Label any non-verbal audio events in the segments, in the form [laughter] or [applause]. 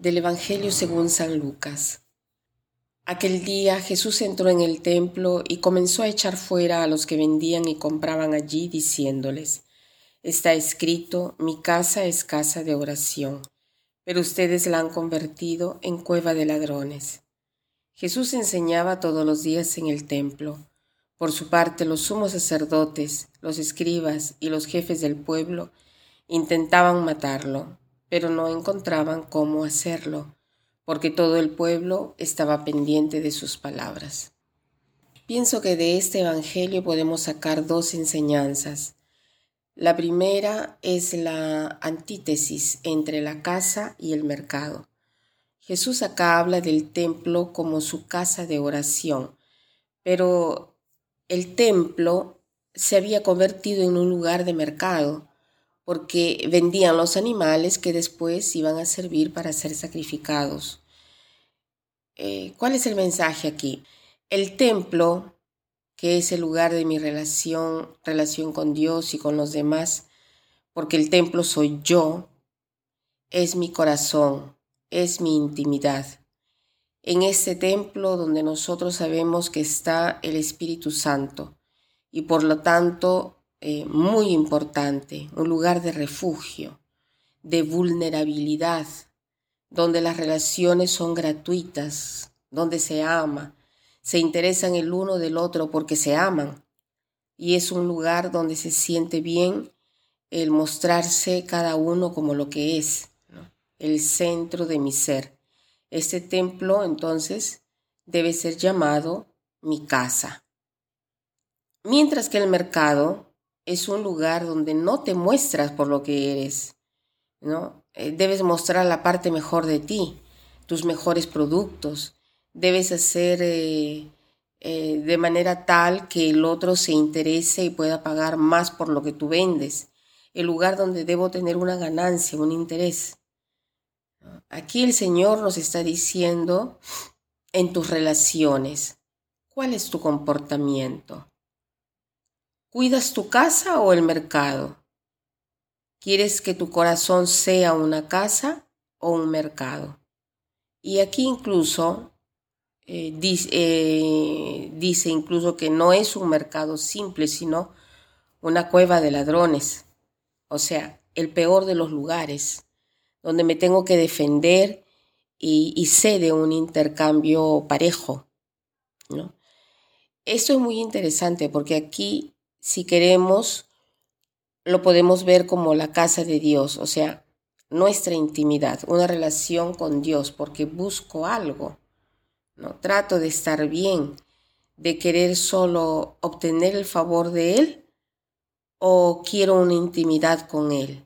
Del Evangelio según San Lucas. Aquel día Jesús entró en el templo y comenzó a echar fuera a los que vendían y compraban allí, diciéndoles, Está escrito, mi casa es casa de oración, pero ustedes la han convertido en cueva de ladrones. Jesús enseñaba todos los días en el templo. Por su parte, los sumos sacerdotes, los escribas y los jefes del pueblo intentaban matarlo pero no encontraban cómo hacerlo, porque todo el pueblo estaba pendiente de sus palabras. Pienso que de este Evangelio podemos sacar dos enseñanzas. La primera es la antítesis entre la casa y el mercado. Jesús acá habla del templo como su casa de oración, pero el templo se había convertido en un lugar de mercado, porque vendían los animales que después iban a servir para ser sacrificados. Eh, ¿Cuál es el mensaje aquí? El templo, que es el lugar de mi relación, relación con Dios y con los demás, porque el templo soy yo, es mi corazón, es mi intimidad. En este templo donde nosotros sabemos que está el Espíritu Santo y por lo tanto eh, muy importante, un lugar de refugio, de vulnerabilidad, donde las relaciones son gratuitas, donde se ama, se interesan el uno del otro porque se aman. Y es un lugar donde se siente bien el mostrarse cada uno como lo que es, el centro de mi ser. Este templo entonces debe ser llamado mi casa. Mientras que el mercado es un lugar donde no te muestras por lo que eres, ¿no? Eh, debes mostrar la parte mejor de ti, tus mejores productos. Debes hacer eh, eh, de manera tal que el otro se interese y pueda pagar más por lo que tú vendes. El lugar donde debo tener una ganancia, un interés. Aquí el Señor nos está diciendo en tus relaciones, ¿cuál es tu comportamiento? ¿Cuidas tu casa o el mercado? ¿Quieres que tu corazón sea una casa o un mercado? Y aquí incluso eh, dice, eh, dice incluso que no es un mercado simple, sino una cueva de ladrones. O sea, el peor de los lugares, donde me tengo que defender y, y sé de un intercambio parejo. ¿no? Esto es muy interesante porque aquí si queremos, lo podemos ver como la casa de Dios, o sea, nuestra intimidad, una relación con Dios, porque busco algo, ¿no? Trato de estar bien, de querer solo obtener el favor de Él o quiero una intimidad con Él.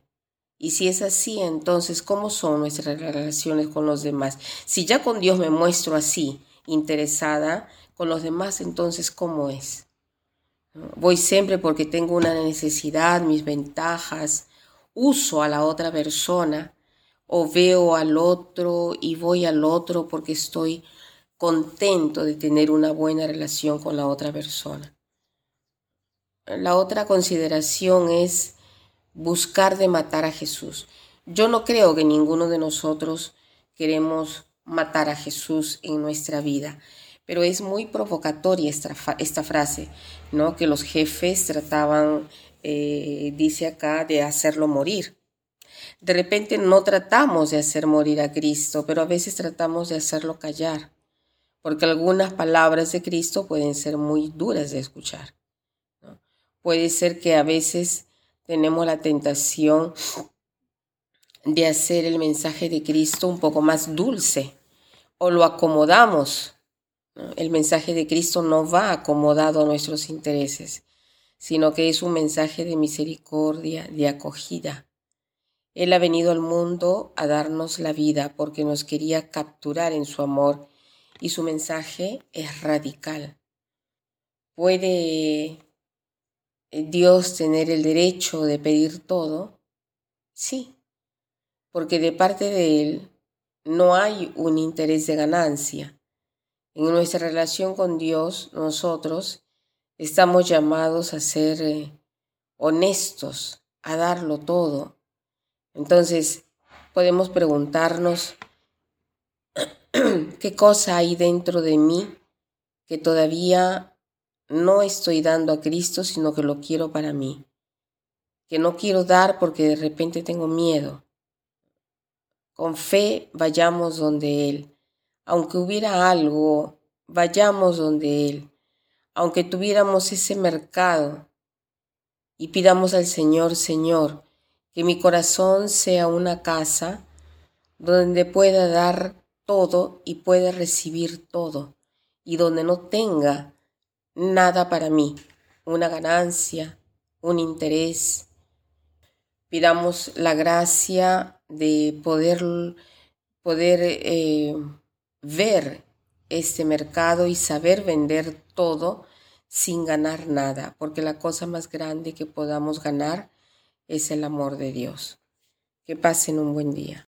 Y si es así, entonces, ¿cómo son nuestras relaciones con los demás? Si ya con Dios me muestro así, interesada, con los demás, entonces, ¿cómo es? Voy siempre porque tengo una necesidad, mis ventajas, uso a la otra persona o veo al otro y voy al otro porque estoy contento de tener una buena relación con la otra persona. La otra consideración es buscar de matar a Jesús. Yo no creo que ninguno de nosotros queremos matar a Jesús en nuestra vida pero es muy provocatoria esta, frase, ¿no? Que los jefes trataban, eh, dice acá, de hacerlo morir. De repente no tratamos de hacer morir a Cristo, pero a veces tratamos de hacerlo callar, porque algunas palabras de Cristo pueden ser muy duras de escuchar. Puede ser que a veces tenemos la tentación de hacer el mensaje de Cristo un poco más dulce o lo acomodamos el mensaje de Cristo no va acomodado a nuestros intereses, sino que es un mensaje de misericordia, de acogida. Él ha venido al mundo a darnos la vida porque nos quería capturar en su amor y su mensaje es radical. ¿Puede Dios tener el derecho de pedir todo? Sí, porque de parte de Él no hay un interés de ganancia en nuestra relación con Dios, nosotros estamos llamados a ser eh, honestos, a darlo todo. Entonces, podemos preguntarnos, [clears throat] qué cosa hay dentro de mí que todavía no estoy dando a Cristo, sino que lo quiero para mí. Que no quiero dar porque de repente tengo miedo. Con fe vayamos donde Él. Aunque hubiera algo, vayamos donde Él. Aunque tuviéramos ese mercado y pidamos al Señor, Señor, que mi corazón sea una casa donde pueda dar todo y pueda recibir todo y donde no tenga nada para mí, una ganancia, un interés. Pidamos la gracia de poder, poder eh, ver este mercado y saber vender todo sin ganar nada, porque la cosa más grande que podamos ganar es el amor de Dios. Que pasen un buen día.